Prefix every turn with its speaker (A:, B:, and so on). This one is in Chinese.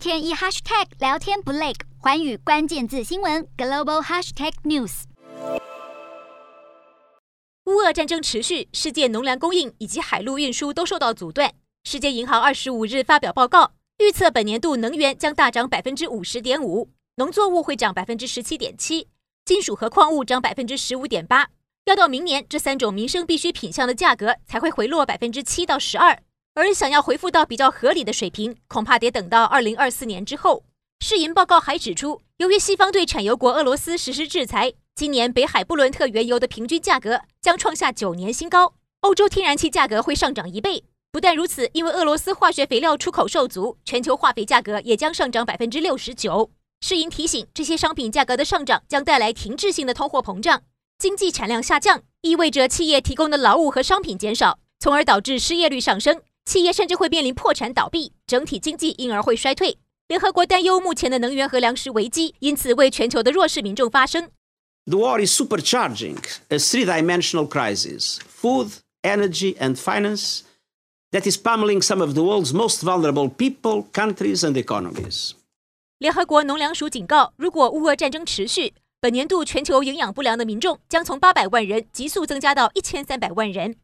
A: 天一 hashtag 聊天不累，寰宇关键字新闻 global hashtag news。
B: 乌俄战争持续，世界农粮供应以及海陆运输都受到阻断。世界银行二十五日发表报告，预测本年度能源将大涨百分之五十点五，农作物会涨百分之十七点七，金属和矿物涨百分之十五点八。要到明年，这三种民生必需品项的价格才会回落百分之七到十二。而想要恢复到比较合理的水平，恐怕得等到二零二四年之后。世银报告还指出，由于西方对产油国俄罗斯实施制裁，今年北海布伦特原油的平均价格将创下九年新高。欧洲天然气价格会上涨一倍。不但如此，因为俄罗斯化学肥料出口受阻，全球化肥价格也将上涨百分之六十九。世银提醒，这些商品价格的上涨将带来停滞性的通货膨胀，经济产量下降意味着企业提供的劳务和商品减少，从而导致失业率上升。企业甚至会面临破产倒闭，整体经济因而会衰退。联合国担忧目前的能源和粮食危机，因此为全球的弱势民众发声。
C: The war is supercharging a three-dimensional crisis: food, energy, and finance that is pummeling some of the world's most vulnerable people, countries, and economies.
B: 联合国农粮署警告，如果乌俄战争持续，本年度全球营养不良的民众将从八百万人急速增加到一千三百万人。